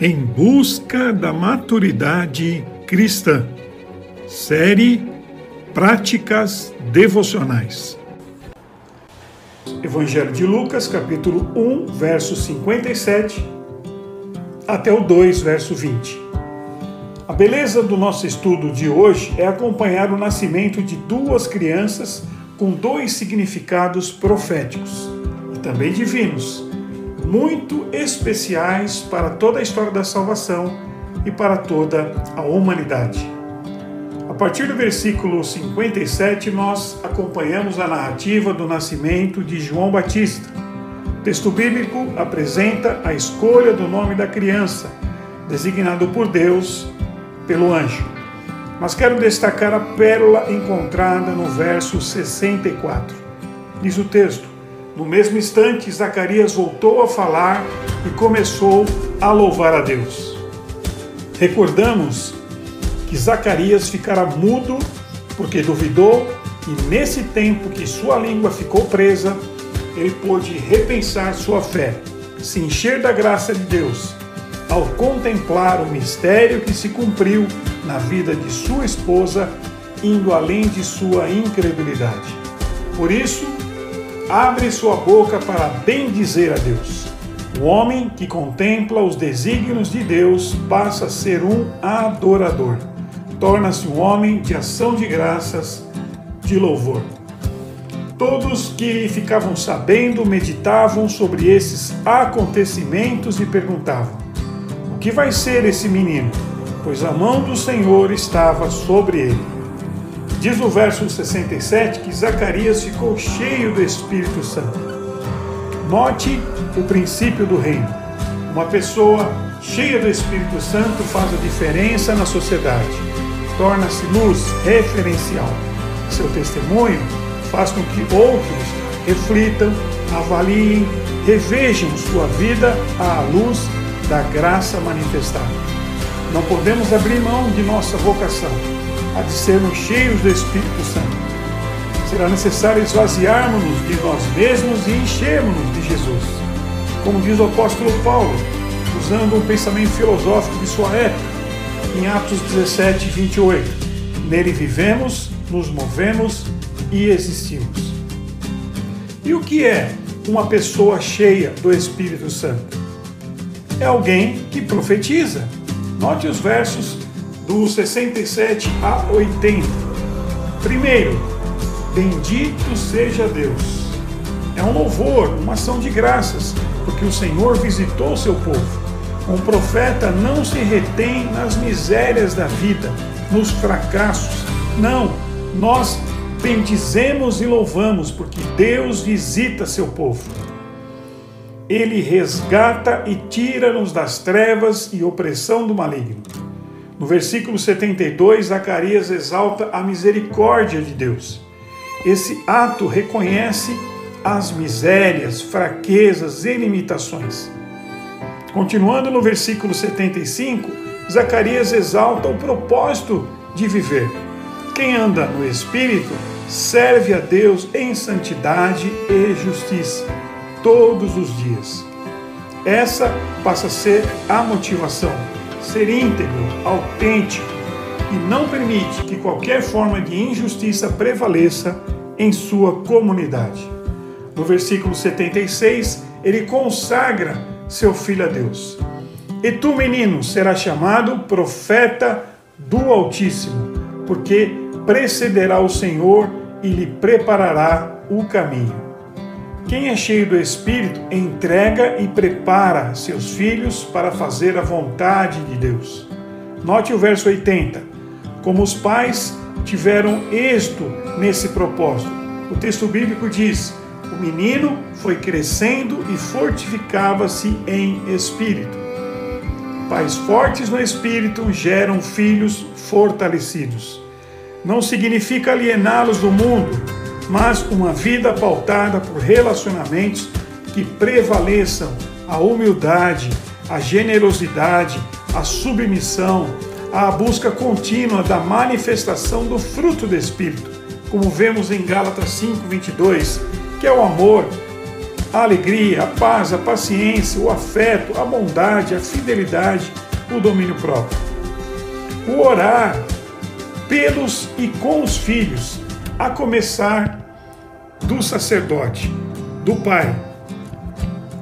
Em busca da maturidade cristã. Série Práticas Devocionais. Evangelho de Lucas, capítulo 1, verso 57 até o 2, verso 20. A beleza do nosso estudo de hoje é acompanhar o nascimento de duas crianças com dois significados proféticos e também divinos muito especiais para toda a história da salvação e para toda a humanidade. A partir do versículo 57, nós acompanhamos a narrativa do nascimento de João Batista. O texto bíblico apresenta a escolha do nome da criança, designado por Deus pelo anjo. Mas quero destacar a pérola encontrada no verso 64. Diz o texto: no mesmo instante, Zacarias voltou a falar e começou a louvar a Deus. Recordamos que Zacarias ficara mudo porque duvidou e nesse tempo que sua língua ficou presa, ele pôde repensar sua fé, se encher da graça de Deus, ao contemplar o mistério que se cumpriu na vida de sua esposa, indo além de sua incredulidade. Por isso, abre sua boca para bendizer a Deus. O homem que contempla os desígnios de Deus passa a ser um adorador. Torna-se um homem de ação de graças, de louvor. Todos que ficavam sabendo meditavam sobre esses acontecimentos e perguntavam: O que vai ser esse menino? Pois a mão do Senhor estava sobre ele. Diz o verso 67 que Zacarias ficou cheio do Espírito Santo. Note o princípio do reino. Uma pessoa cheia do Espírito Santo faz a diferença na sociedade, torna-se luz referencial. Seu testemunho faz com que outros reflitam, avaliem, revejam sua vida à luz da graça manifestada. Não podemos abrir mão de nossa vocação a de sermos cheios do Espírito Santo. Será necessário esvaziarmos-nos de nós mesmos e enchermos-nos de Jesus. Como diz o apóstolo Paulo, usando um pensamento filosófico de sua época, em Atos 17, 28. Nele vivemos, nos movemos e existimos. E o que é uma pessoa cheia do Espírito Santo? É alguém que profetiza. Note os versos do 67 a 80. Primeiro, bendito seja Deus. É um louvor, uma ação de graças, porque o Senhor visitou seu povo. Um profeta não se retém nas misérias da vida, nos fracassos. Não, nós bendizemos e louvamos, porque Deus visita seu povo. Ele resgata e tira-nos das trevas e opressão do maligno. No versículo 72, Zacarias exalta a misericórdia de Deus. Esse ato reconhece as misérias, fraquezas e limitações. Continuando no versículo 75, Zacarias exalta o propósito de viver. Quem anda no Espírito serve a Deus em santidade e justiça todos os dias. Essa passa a ser a motivação ser íntegro, autêntico e não permite que qualquer forma de injustiça prevaleça em sua comunidade. No versículo 76, ele consagra seu filho a Deus. E tu, menino, serás chamado profeta do Altíssimo, porque precederá o Senhor e lhe preparará o caminho. Quem é cheio do Espírito entrega e prepara seus filhos para fazer a vontade de Deus. Note o verso 80. Como os pais tiveram êxito nesse propósito. O texto bíblico diz: o menino foi crescendo e fortificava-se em espírito. Pais fortes no espírito geram filhos fortalecidos. Não significa aliená-los do mundo, mas uma vida pautada por relacionamentos que prevaleçam a humildade, a generosidade, a submissão, a busca contínua da manifestação do fruto do Espírito, como vemos em Gálatas 5:22, que é o amor, a alegria, a paz, a paciência, o afeto, a bondade, a fidelidade, o domínio próprio. O orar pelos e com os filhos, a começar do sacerdote, do pai.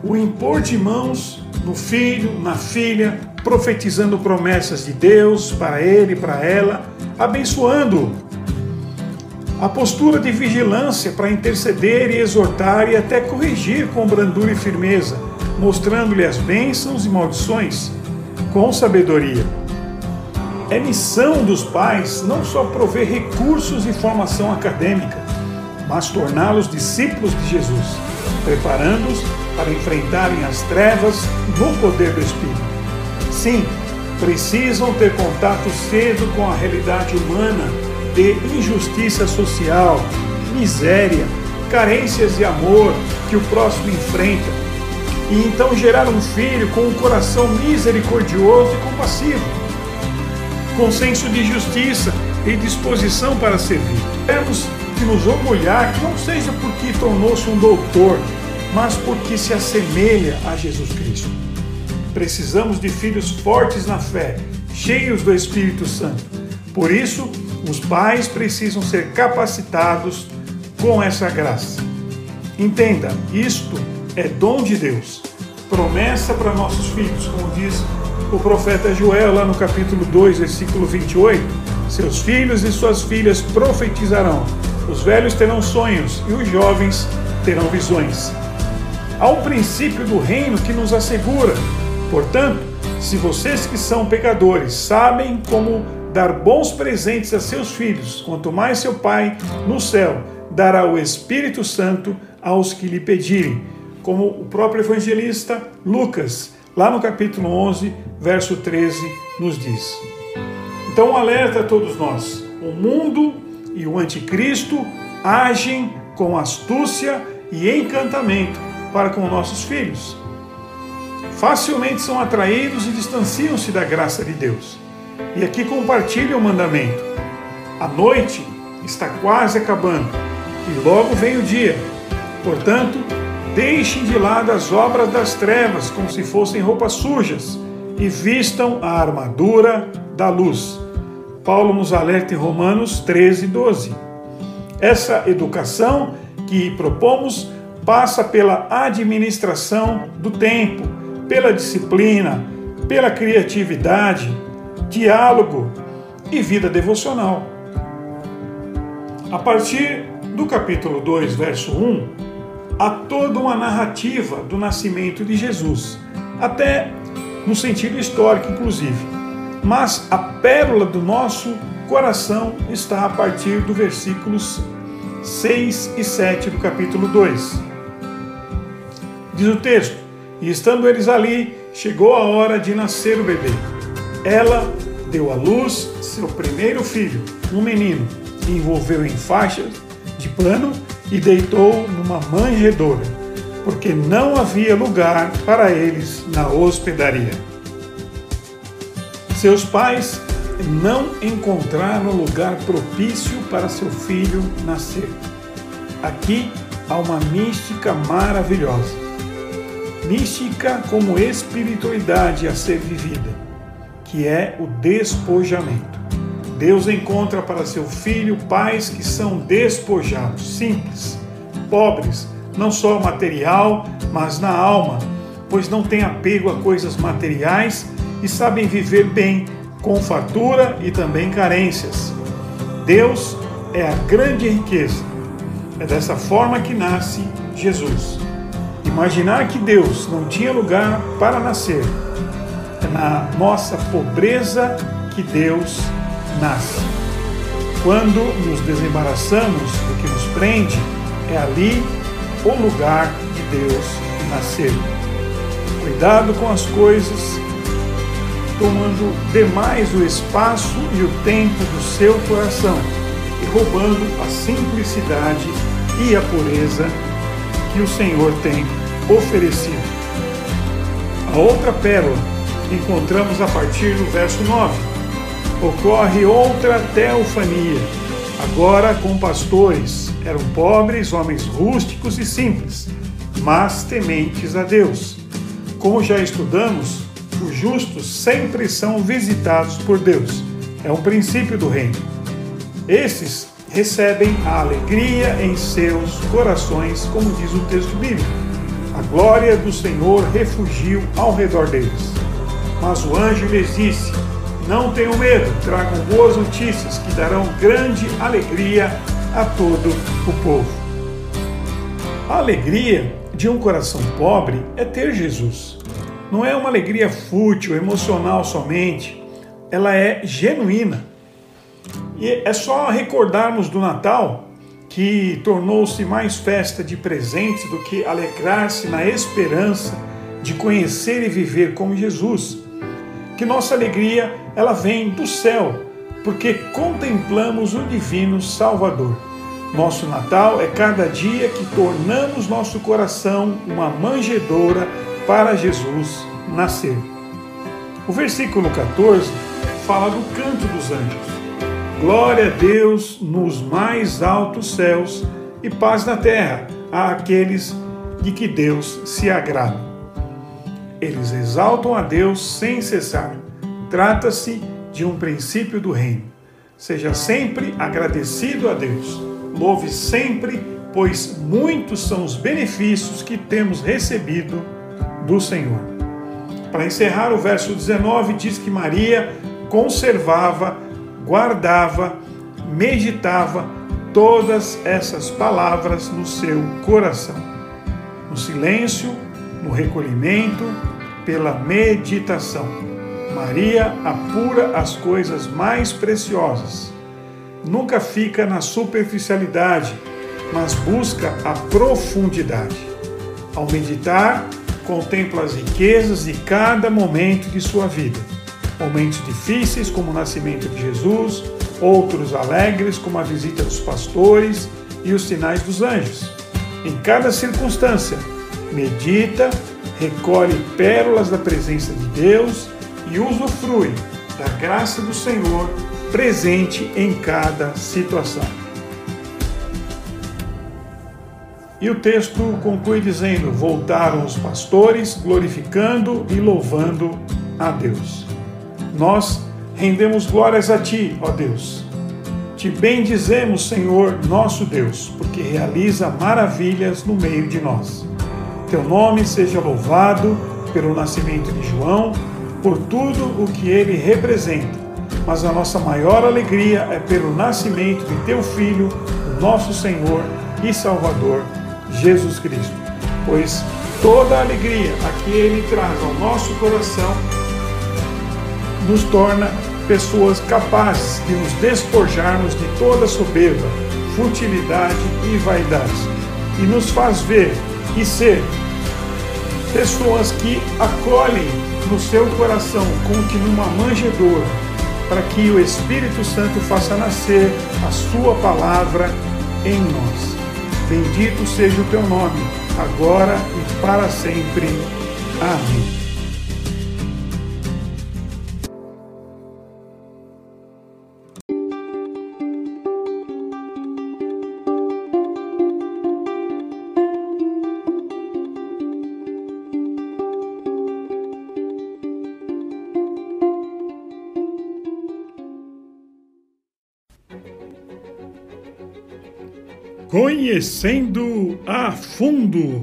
O impor de mãos no filho, na filha, profetizando promessas de Deus para ele, para ela, abençoando. A postura de vigilância para interceder e exortar e até corrigir com brandura e firmeza, mostrando-lhe as bênçãos e maldições com sabedoria. É missão dos pais não só prover recursos e formação acadêmica, mas torná-los discípulos de Jesus, preparando-os para enfrentarem as trevas no poder do Espírito. Sim, precisam ter contato cedo com a realidade humana de injustiça social, miséria, carências de amor que o próximo enfrenta, e então gerar um filho com um coração misericordioso e compassivo, com senso de justiça e disposição para servir. Temos nos orgulhar que não seja porque tornou-se um doutor, mas porque se assemelha a Jesus Cristo. Precisamos de filhos fortes na fé, cheios do Espírito Santo. Por isso, os pais precisam ser capacitados com essa graça. Entenda, isto é dom de Deus, promessa para nossos filhos, como diz o profeta Joel lá no capítulo 2, versículo 28. Seus filhos e suas filhas profetizarão, os velhos terão sonhos e os jovens terão visões. Há um princípio do reino que nos assegura. Portanto, se vocês que são pecadores sabem como dar bons presentes a seus filhos, quanto mais seu Pai no céu dará o Espírito Santo aos que lhe pedirem. Como o próprio evangelista Lucas, lá no capítulo 11, verso 13, nos diz. Então, um alerta a todos nós: o mundo e o anticristo agem com astúcia e encantamento para com nossos filhos. Facilmente são atraídos e distanciam-se da graça de Deus. E aqui compartilham o mandamento. A noite está quase acabando e logo vem o dia. Portanto, deixem de lado as obras das trevas como se fossem roupas sujas e vistam a armadura da luz. Paulo nos alerta em Romanos 13, 12. Essa educação que propomos passa pela administração do tempo, pela disciplina, pela criatividade, diálogo e vida devocional. A partir do capítulo 2, verso 1, há toda uma narrativa do nascimento de Jesus, até no sentido histórico, inclusive. Mas a pérola do nosso coração está a partir do versículos 6 e 7 do capítulo 2. Diz o texto: E estando eles ali, chegou a hora de nascer o bebê. Ela deu à luz seu primeiro filho, um menino, e envolveu em faixas de pano e deitou numa manjedoura, porque não havia lugar para eles na hospedaria. Seus pais não encontraram lugar propício para seu filho nascer. Aqui há uma mística maravilhosa mística como espiritualidade a ser vivida, que é o despojamento. Deus encontra para seu filho pais que são despojados, simples, pobres, não só material, mas na alma, pois não têm apego a coisas materiais e sabem viver bem, com fartura e também carências. Deus é a grande riqueza. É dessa forma que nasce Jesus. Imaginar que Deus não tinha lugar para nascer é na nossa pobreza que Deus nasce. Quando nos desembaraçamos do que nos prende, é ali o lugar de Deus nascer. Cuidado com as coisas, tomando demais o espaço e o tempo do seu coração e roubando a simplicidade e a pureza que o Senhor tem oferecido. A outra pérola encontramos a partir do verso 9. Ocorre outra teofania, agora com pastores. Eram pobres, homens rústicos e simples, mas tementes a Deus. Como já estudamos, os justos sempre são visitados por Deus. É um princípio do reino. Esses recebem a alegria em seus corações, como diz o texto bíblico. A glória do Senhor refugiu ao redor deles. Mas o anjo lhes disse: Não tenham medo, tragam boas notícias que darão grande alegria a todo o povo. A alegria de um coração pobre é ter Jesus. Não é uma alegria fútil, emocional somente, ela é genuína. E é só recordarmos do Natal que tornou-se mais festa de presentes do que alegrar-se na esperança de conhecer e viver como Jesus. Que nossa alegria ela vem do céu, porque contemplamos o divino Salvador. Nosso Natal é cada dia que tornamos nosso coração uma manjedoura para Jesus nascer. O versículo 14 fala do canto dos anjos. Glória a Deus nos mais altos céus e paz na terra àqueles de que Deus se agrada. Eles exaltam a Deus sem cessar. Trata-se de um princípio do reino. Seja sempre agradecido a Deus. Louve sempre, pois muitos são os benefícios que temos recebido do Senhor. Para encerrar, o verso 19 diz que Maria conservava guardava, meditava todas essas palavras no seu coração. No silêncio, no recolhimento, pela meditação. Maria apura as coisas mais preciosas. Nunca fica na superficialidade, mas busca a profundidade. Ao meditar, contempla as riquezas de cada momento de sua vida momentos difíceis, como o nascimento de Jesus, outros alegres, como a visita dos pastores e os sinais dos anjos. Em cada circunstância, medita, recolhe pérolas da presença de Deus e usufrui da graça do Senhor presente em cada situação. E o texto conclui dizendo: Voltaram os pastores, glorificando e louvando a Deus. Nós rendemos glórias a Ti, ó Deus. Te bendizemos, Senhor, nosso Deus, porque realiza maravilhas no meio de nós. Teu nome seja louvado pelo nascimento de João, por tudo o que ele representa. Mas a nossa maior alegria é pelo nascimento de teu Filho, o nosso Senhor e Salvador, Jesus Cristo. Pois toda a alegria a que ele traz ao nosso coração nos torna pessoas capazes de nos despojarmos de toda soberba, futilidade e vaidade, e nos faz ver e ser pessoas que acolhem no seu coração como que numa manjedoura, para que o Espírito Santo faça nascer a sua palavra em nós. Bendito seja o teu nome, agora e para sempre. Amém. Conhecendo a fundo.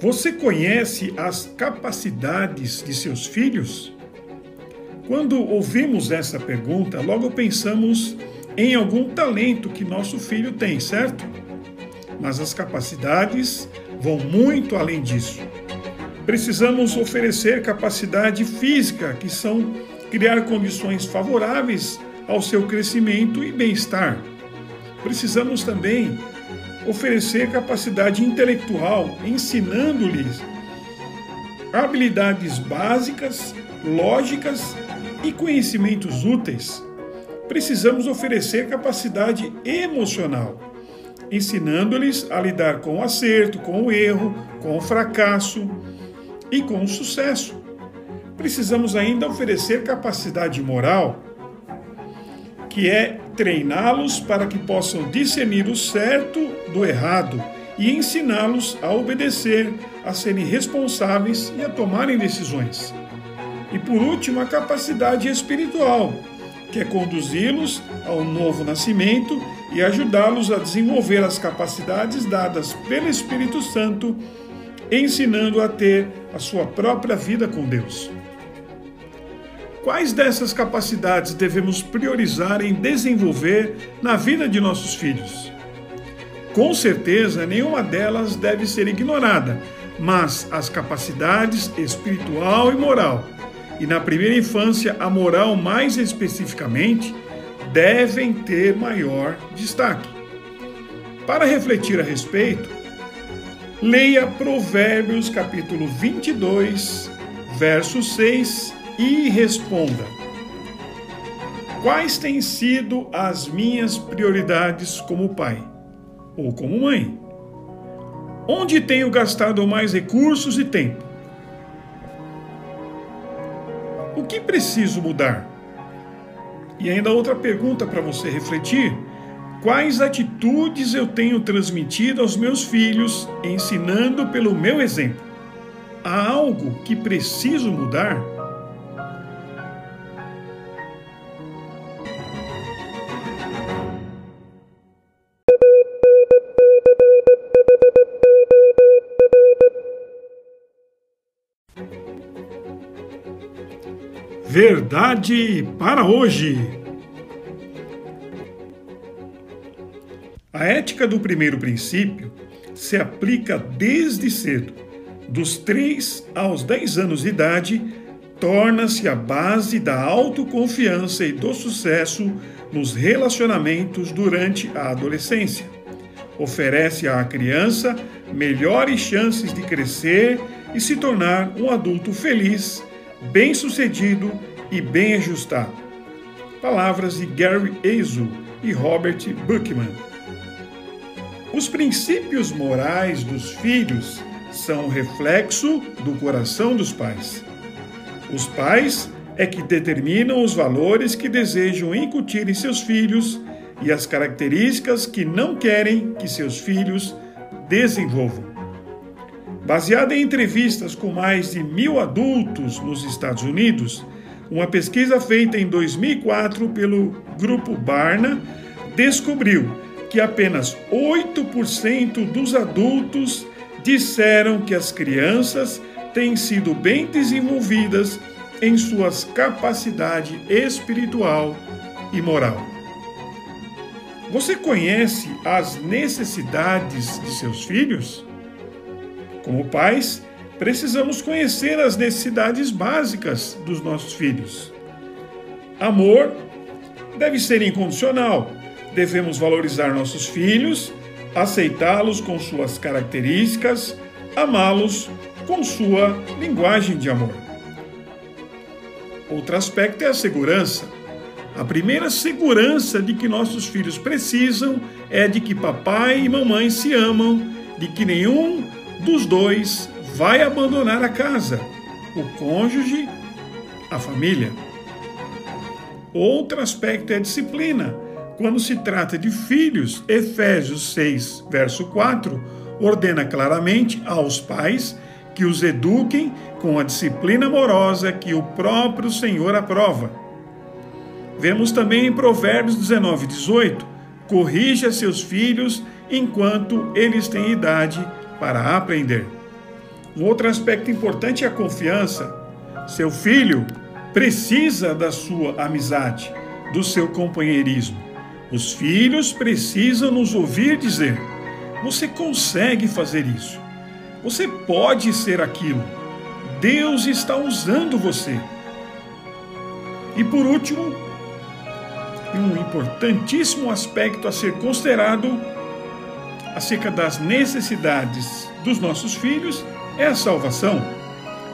Você conhece as capacidades de seus filhos? Quando ouvimos essa pergunta, logo pensamos em algum talento que nosso filho tem, certo? Mas as capacidades vão muito além disso. Precisamos oferecer capacidade física, que são criar condições favoráveis ao seu crescimento e bem-estar. Precisamos também oferecer capacidade intelectual, ensinando-lhes habilidades básicas, lógicas e conhecimentos úteis. Precisamos oferecer capacidade emocional, ensinando-lhes a lidar com o acerto, com o erro, com o fracasso e com o sucesso. Precisamos ainda oferecer capacidade moral, que é treiná-los para que possam discernir o certo do errado e ensiná-los a obedecer, a serem responsáveis e a tomarem decisões. E por último, a capacidade espiritual, que é conduzi-los ao novo nascimento e ajudá-los a desenvolver as capacidades dadas pelo Espírito Santo, ensinando a ter a sua própria vida com Deus. Quais dessas capacidades devemos priorizar em desenvolver na vida de nossos filhos? Com certeza, nenhuma delas deve ser ignorada, mas as capacidades espiritual e moral, e na primeira infância a moral mais especificamente, devem ter maior destaque. Para refletir a respeito, leia Provérbios capítulo 22, verso 6 e responda: Quais têm sido as minhas prioridades como pai ou como mãe? Onde tenho gastado mais recursos e tempo? O que preciso mudar? E ainda outra pergunta para você refletir: quais atitudes eu tenho transmitido aos meus filhos, ensinando pelo meu exemplo? Há algo que preciso mudar? Verdade para hoje. A ética do primeiro princípio se aplica desde cedo. Dos 3 aos 10 anos de idade, torna-se a base da autoconfiança e do sucesso nos relacionamentos durante a adolescência. Oferece à criança melhores chances de crescer e se tornar um adulto feliz bem-sucedido e bem ajustado. Palavras de Gary Azu e Robert Buckman. Os princípios morais dos filhos são reflexo do coração dos pais. Os pais é que determinam os valores que desejam incutir em seus filhos e as características que não querem que seus filhos desenvolvam. Baseada em entrevistas com mais de mil adultos nos Estados Unidos, uma pesquisa feita em 2004 pelo Grupo Barna descobriu que apenas 8% dos adultos disseram que as crianças têm sido bem desenvolvidas em suas capacidades espiritual e moral. Você conhece as necessidades de seus filhos? Como pais, precisamos conhecer as necessidades básicas dos nossos filhos. Amor deve ser incondicional. Devemos valorizar nossos filhos, aceitá-los com suas características, amá-los com sua linguagem de amor. Outro aspecto é a segurança. A primeira segurança de que nossos filhos precisam é de que papai e mamãe se amam, de que nenhum dos dois vai abandonar a casa, o cônjuge, a família. Outro aspecto é a disciplina. Quando se trata de filhos, Efésios 6, verso 4, ordena claramente aos pais que os eduquem com a disciplina amorosa que o próprio Senhor aprova. Vemos também em Provérbios 19, 18: corrija seus filhos enquanto eles têm idade para aprender. Um outro aspecto importante é a confiança. Seu filho precisa da sua amizade, do seu companheirismo. Os filhos precisam nos ouvir dizer: Você consegue fazer isso. Você pode ser aquilo. Deus está usando você. E por último, um importantíssimo aspecto a ser considerado acerca das necessidades dos nossos filhos é a salvação.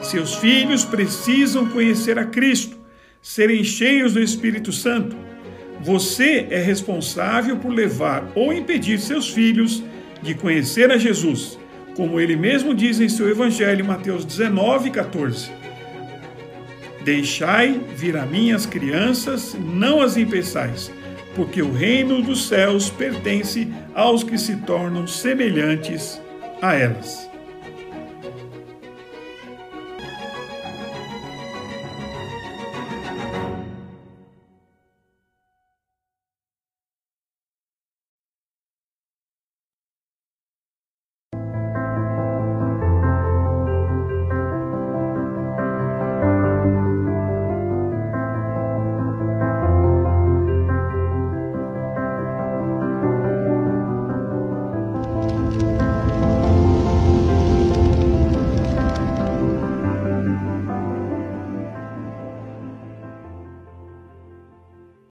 Seus filhos precisam conhecer a Cristo, serem cheios do Espírito Santo. Você é responsável por levar ou impedir seus filhos de conhecer a Jesus, como ele mesmo diz em seu Evangelho, Mateus 19, 14. Deixai vir a mim as crianças, não as impeçais, porque o reino dos céus pertence aos que se tornam semelhantes a elas.